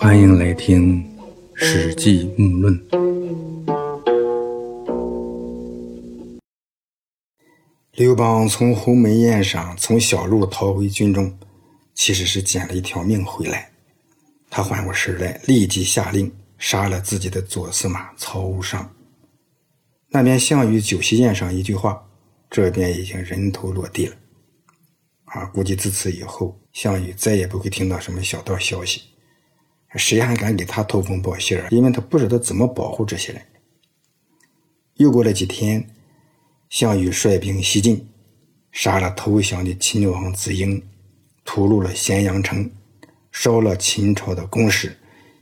欢迎来听《史记·木论》。刘邦从鸿门宴上从小路逃回军中，其实是捡了一条命回来。他缓过神来，立即下令杀了自己的左司马曹无伤。那边项羽酒席宴上一句话，这边已经人头落地了。啊，估计自此以后，项羽再也不会听到什么小道消息，谁还敢给他通风报信儿？因为他不知道怎么保护这些人。又过了几天。项羽率兵西进，杀了投降的秦王子婴，屠戮了咸阳城，烧了秦朝的宫室，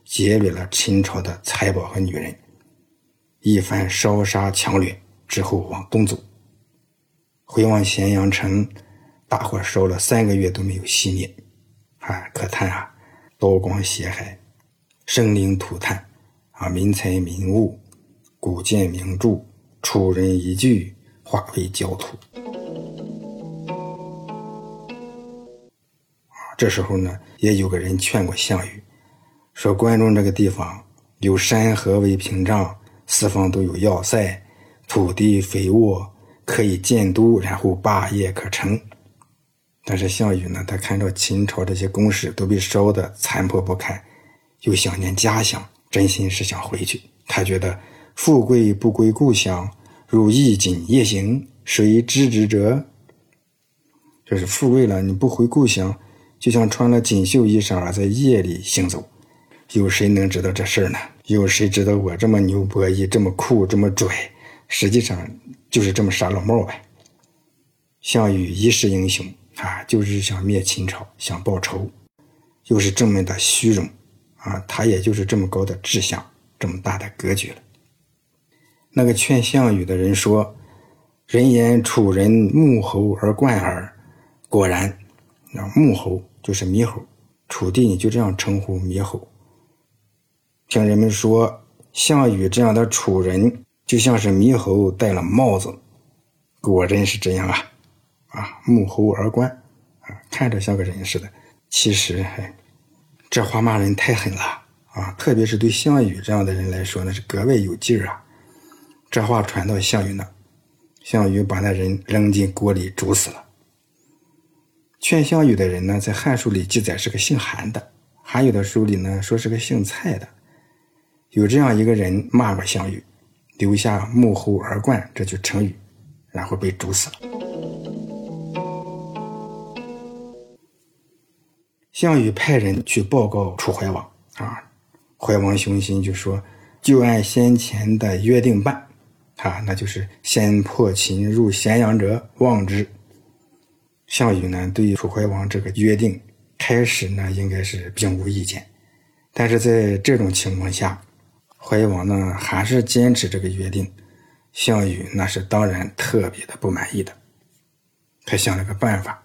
劫掠了秦朝的财宝和女人。一番烧杀抢掠之后，往东走，回望咸阳城，大火烧了三个月都没有熄灭，啊，可叹啊，刀光血海，生灵涂炭，啊，民财民物，古建名著，楚人一句。化为焦土这时候呢，也有个人劝过项羽，说关中这个地方有山河为屏障，四方都有要塞，土地肥沃，可以建都，然后霸业可成。但是项羽呢，他看到秦朝这些宫室都被烧得残破不堪，又想念家乡，真心是想回去。他觉得富贵不归故乡。如衣锦夜行，谁知之者？这是富贵了，你不回故乡，就像穿了锦绣衣裳而在夜里行走，有谁能知道这事儿呢？有谁知道我这么牛博弈，这么酷，这么拽？实际上就是这么傻老帽呗。项羽一世英雄啊，就是想灭秦朝，想报仇，又是这么的虚荣啊，他也就是这么高的志向，这么大的格局了。那个劝项羽的人说：“人言楚人穆侯而冠耳。”果然，那穆侯就是猕猴，楚地就这样称呼猕猴。听人们说，项羽这样的楚人就像是猕猴戴了帽子，果真是这样啊！啊，穆侯而冠啊，看着像个人似的，其实还这话骂人太狠了啊！特别是对项羽这样的人来说，那是格外有劲儿啊！这话传到项羽那，项羽把那人扔进锅里煮死了。劝项羽的人呢，在《汉书》里记载是个姓韩的，还有的书里呢说是个姓蔡的。有这样一个人骂过项羽，留下“穆侯而冠”这句成语，然后被煮死了。项羽派人去报告楚怀王啊，怀王雄心就说：“就按先前的约定办。”啊，那就是先破秦入咸阳者望之。项羽呢，对楚怀王这个约定，开始呢应该是并无意见，但是在这种情况下，怀王呢还是坚持这个约定，项羽那是当然特别的不满意的。他想了个办法，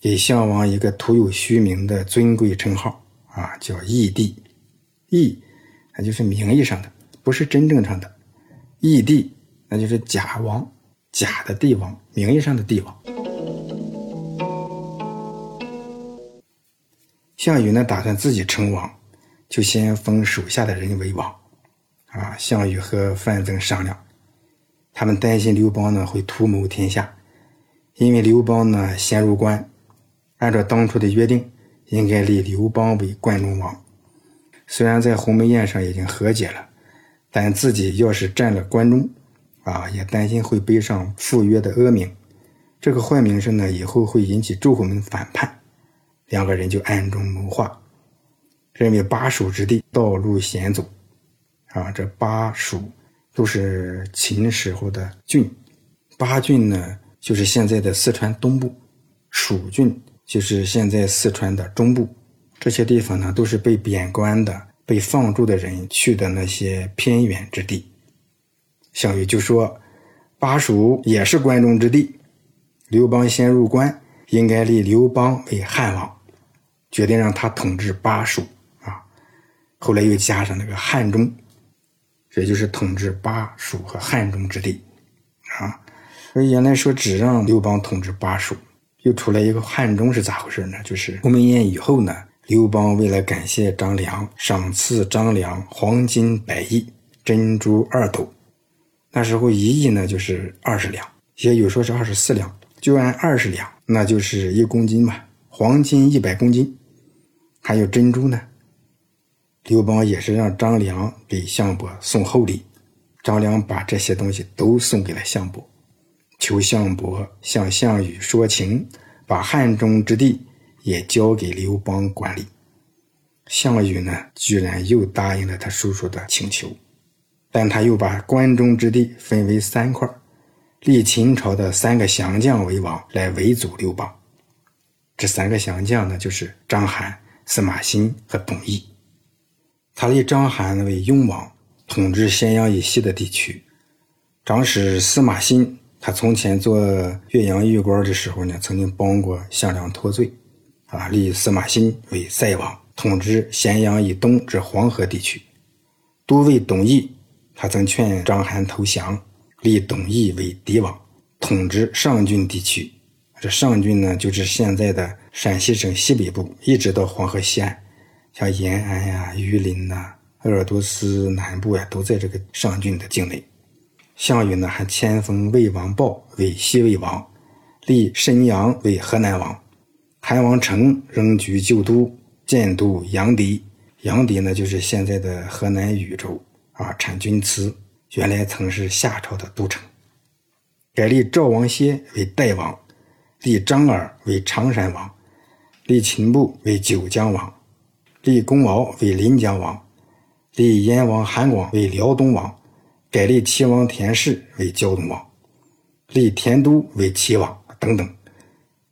给项王一个徒有虚名的尊贵称号啊，叫义帝。义，那就是名义上的，不是真正上的。义帝，那就是假王，假的帝王，名义上的帝王。项羽呢，打算自己称王，就先封手下的人为王。啊，项羽和范增商量，他们担心刘邦呢会图谋天下，因为刘邦呢先入关，按照当初的约定，应该立刘邦为关中王。虽然在鸿门宴上已经和解了。但自己要是占了关中，啊，也担心会背上赴约的恶名，这个坏名声呢，以后会引起诸侯们反叛。两个人就暗中谋划，认为巴蜀之地道路险阻，啊，这巴蜀都是秦时候的郡，巴郡呢就是现在的四川东部，蜀郡就是现在四川的中部，这些地方呢都是被贬官的。被放逐的人去的那些偏远之地，项羽就说：“巴蜀也是关中之地，刘邦先入关，应该立刘邦为汉王，决定让他统治巴蜀啊。后来又加上那个汉中，也就是统治巴蜀和汉中之地啊。而原来说只让刘邦统治巴蜀，又出来一个汉中是咋回事呢？就是鸿门宴以后呢。”刘邦为了感谢张良，赏赐张良黄金百亿、珍珠二斗。那时候一亿呢就是二十两，也有说是二十四两，就按二十两，那就是一公斤嘛。黄金一百公斤，还有珍珠呢。刘邦也是让张良给项伯送厚礼，张良把这些东西都送给了项伯，求项伯向项羽说情，把汉中之地也交给刘邦管理。项羽呢，居然又答应了他叔叔的请求，但他又把关中之地分为三块，立秦朝的三个降将为王来围阻刘邦。这三个降将呢，就是章邯、司马欣和董翳。他立章邯为雍王，统治咸阳以西的地区。长史司马欣，他从前做岳阳狱官的时候呢，曾经帮过项梁脱罪，啊，立司马欣为塞王，统治咸阳以东至黄河地区。都尉董翳，他曾劝章邯投降，立董翳为狄王，统治上郡地区。这上郡呢，就是现在的陕西省西北部，一直到黄河西岸。像延安呀、榆林呐、鄂尔多斯南部呀，都在这个上郡的境内。项羽呢，还迁封魏王豹为西魏王，立申阳为河南王。韩王成仍居旧都，建都阳翟。阳翟呢，就是现在的河南禹州啊，产钧瓷，原来曾是夏朝的都城。改立赵王歇为代王，立张耳为常山王，立秦布为九江王。立公敖为临江王，立燕王韩广为辽东王，改立齐王田氏为胶东王，立田都为齐王等等。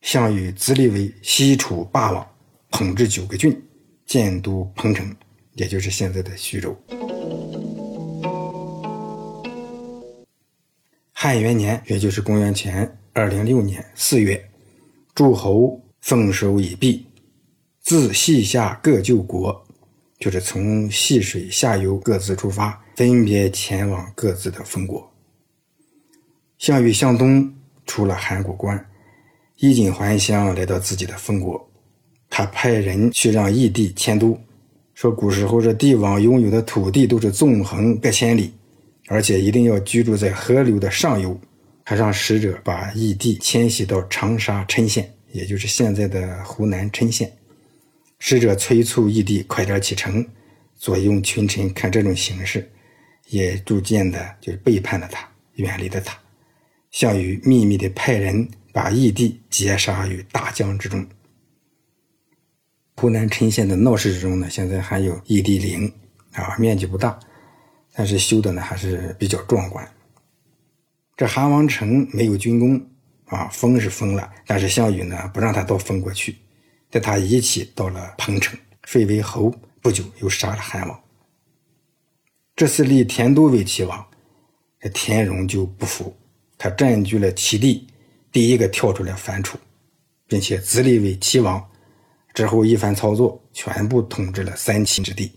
项羽自立为西楚霸王，统治九个郡，建都彭城，也就是现在的徐州。汉元年，也就是公元前二零六年四月，诸侯奉收已毕。自西夏各救国，就是从细水下游各自出发，分别前往各自的封国。项羽向东出了函谷关，衣锦还乡，来到自己的封国。他派人去让义帝迁都，说古时候这帝王拥有的土地都是纵横百千里，而且一定要居住在河流的上游。还让使者把义帝迁徙到长沙郴县，也就是现在的湖南郴县。使者催促义帝快点启程，左右群臣看这种形势，也逐渐的就背叛了他，远离了他。项羽秘密的派人把义帝截杀于大江之中。湖南郴县的闹市之中呢，现在还有义帝陵，啊，面积不大，但是修的呢还是比较壮观。这韩王成没有军功，啊，封是封了，但是项羽呢不让他到封国去。带他一起到了彭城，废为侯。不久又杀了韩王。这次立田都为齐王，这田荣就不服，他占据了齐地，第一个跳出来反楚，并且自立为齐王。之后一番操作，全部统治了三秦之地。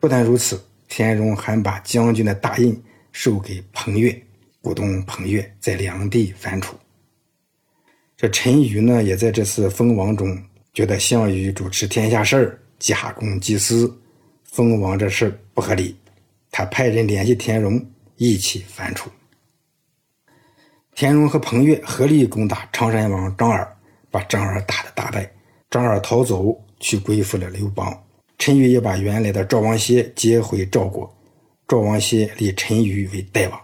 不但如此，田荣还把将军的大印授给彭越，鼓动彭越在梁地反楚。这陈馀呢，也在这次封王中。觉得项羽主持天下事儿，假公济私，封王这事儿不合理。他派人联系田荣，一起反楚。田荣和彭越合力攻打常山王张耳，把张耳打得大败。张耳逃走，去归附了刘邦。陈馀也把原来的赵王歇接回赵国。赵王歇立陈馀为代王。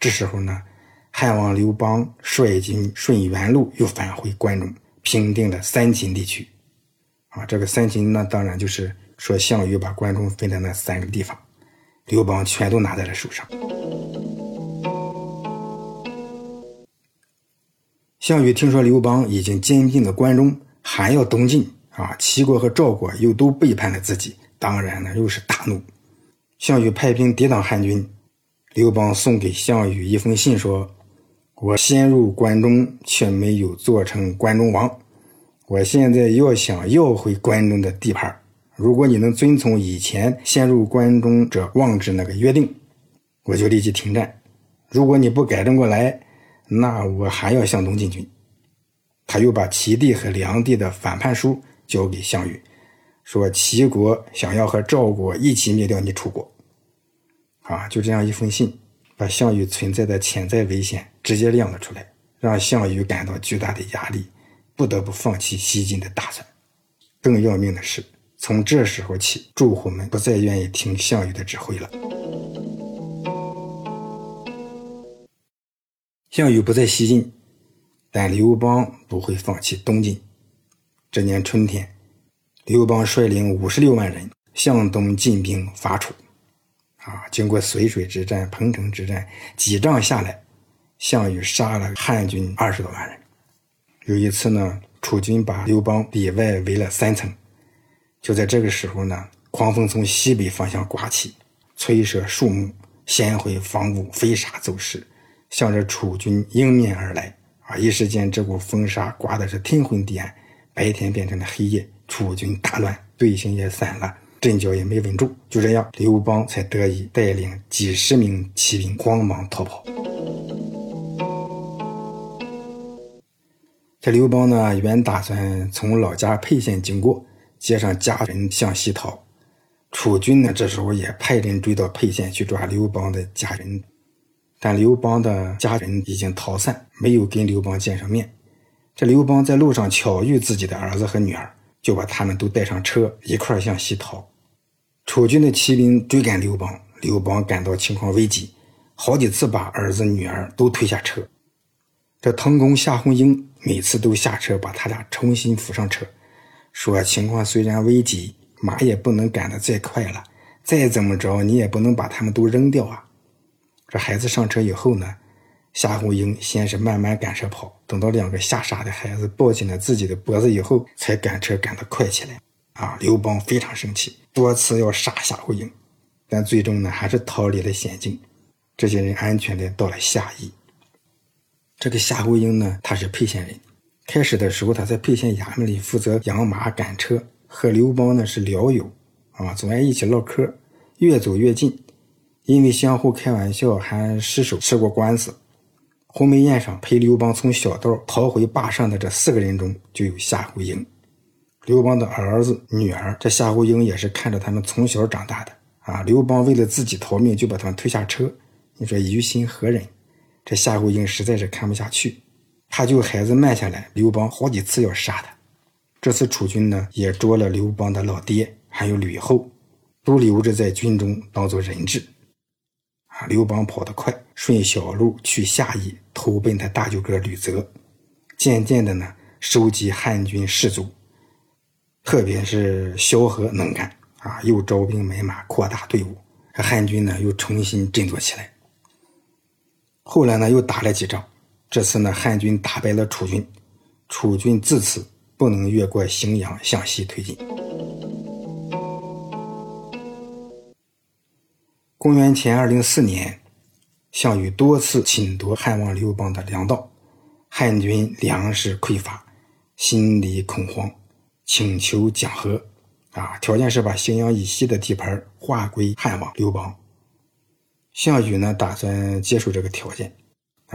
这时候呢，汉王刘邦率军顺原路又返回关中。平定了三秦地区，啊，这个三秦那当然就是说项羽把关中分的那三个地方，刘邦全都拿在了手上。项羽听说刘邦已经兼并了关中，还要东进，啊，齐国和赵国又都背叛了自己，当然呢又是大怒。项羽派兵抵挡汉军，刘邦送给项羽一封信说。我先入关中，却没有做成关中王。我现在要想要回关中的地盘，如果你能遵从以前先入关中者望之那个约定，我就立即停战。如果你不改正过来，那我还要向东进军。他又把齐地和梁地的反叛书交给项羽，说齐国想要和赵国一起灭掉你楚国。啊，就这样一封信，把项羽存在的潜在危险直接亮了出来，让项羽感到巨大的压力，不得不放弃西进的打算。更要命的是，从这时候起，诸侯们不再愿意听项羽的指挥了。项羽不再西进，但刘邦不会放弃东进。这年春天，刘邦率领五十六万人向东进兵伐楚。啊，经过淝水之战、彭城之战，几仗下来，项羽杀了汉军二十多万人。有一次呢，楚军把刘邦里外围了三层。就在这个时候呢，狂风从西北方向刮起，吹折树木，掀毁房屋，飞沙走石。向着楚军迎面而来啊！一时间，这股风沙刮的是天昏地暗，白天变成了黑夜，楚军大乱，队形也散了，阵脚也没稳住。就这样，刘邦才得以带领几十名骑兵慌忙逃跑。这刘邦呢，原打算从老家沛县经过，接上家人向西逃。楚军呢，这时候也派人追到沛县去抓刘邦的家人。但刘邦的家人已经逃散，没有跟刘邦见上面。这刘邦在路上巧遇自己的儿子和女儿，就把他们都带上车，一块向西逃。楚军的骑兵追赶刘邦，刘邦感到情况危急，好几次把儿子女儿都推下车。这滕公夏侯婴每次都下车把他俩重新扶上车，说情况虽然危急，马也不能赶得再快了，再怎么着你也不能把他们都扔掉啊。这孩子上车以后呢，夏侯婴先是慢慢赶车跑，等到两个吓傻的孩子抱紧了自己的脖子以后，才赶车赶得快起来。啊，刘邦非常生气，多次要杀夏侯婴，但最终呢，还是逃离了险境。这些人安全的到了夏邑。这个夏侯婴呢，他是沛县人。开始的时候，他在沛县衙门里负责养马赶车，和刘邦呢是聊友，啊，总爱一起唠嗑，越走越近。因为相互开玩笑，还失手吃过官司。鸿门宴上陪刘邦从小道逃回霸上的这四个人中，就有夏侯婴。刘邦的儿子、女儿，这夏侯婴也是看着他们从小长大的啊。刘邦为了自己逃命，就把他们推下车。你说于心何忍？这夏侯婴实在是看不下去，他就孩子慢下来。刘邦好几次要杀他。这次楚军呢，也捉了刘邦的老爹，还有吕后，都留着在军中当做人质。啊刘邦跑得快，顺小路去下邑，投奔他大舅哥吕泽。渐渐的呢，收集汉军士卒，特别是萧何能干啊，又招兵买马，扩大队伍，汉军呢又重新振作起来。后来呢，又打了几仗，这次呢，汉军打败了楚军，楚军自此不能越过荥阳向西推进。公元前二零四年，项羽多次侵夺汉王刘邦的粮道，汉军粮食匮乏，心里恐慌，请求讲和。啊，条件是把荥阳以西的地盘划归汉王刘邦。项羽呢，打算接受这个条件。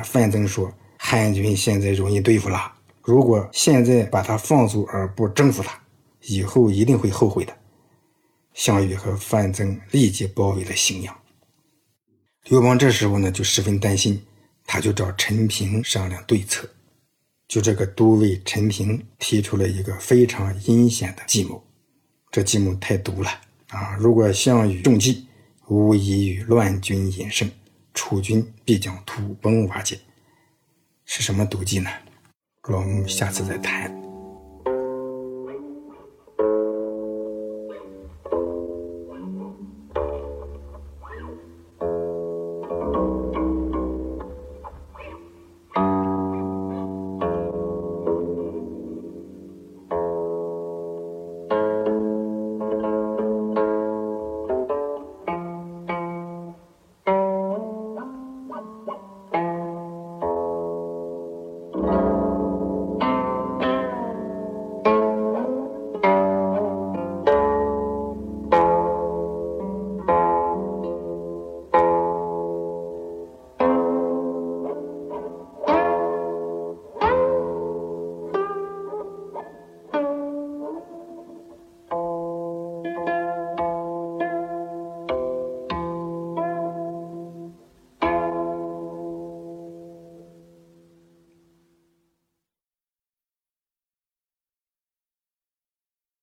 范增说，汉军现在容易对付了，如果现在把他放逐而不征服他，以后一定会后悔的。项羽和范增立即包围了荥阳。刘邦这时候呢就十分担心，他就找陈平商量对策。就这个都尉陈平提出了一个非常阴险的计谋，这计谋太毒了啊！如果项羽中计，无疑与乱军引胜，楚军必将土崩瓦解。是什么毒剂呢？我们下次再谈。